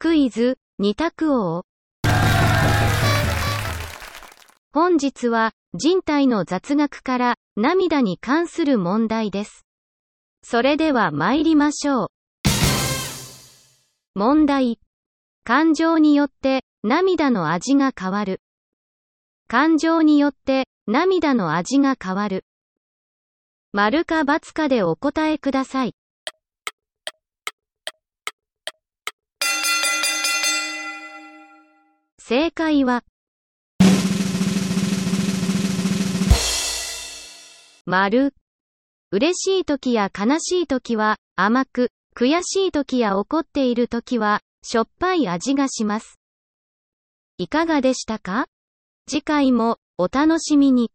クイズ、二択王。本日は、人体の雑学から、涙に関する問題です。それでは参りましょう。問題。感情によって、涙の味が変わる。感情によって、涙の味が変わる。丸か×かでお答えください。正解は、丸。嬉しい時や悲しい時は甘く、悔しい時や怒っている時はしょっぱい味がします。いかがでしたか？次回もお楽しみに。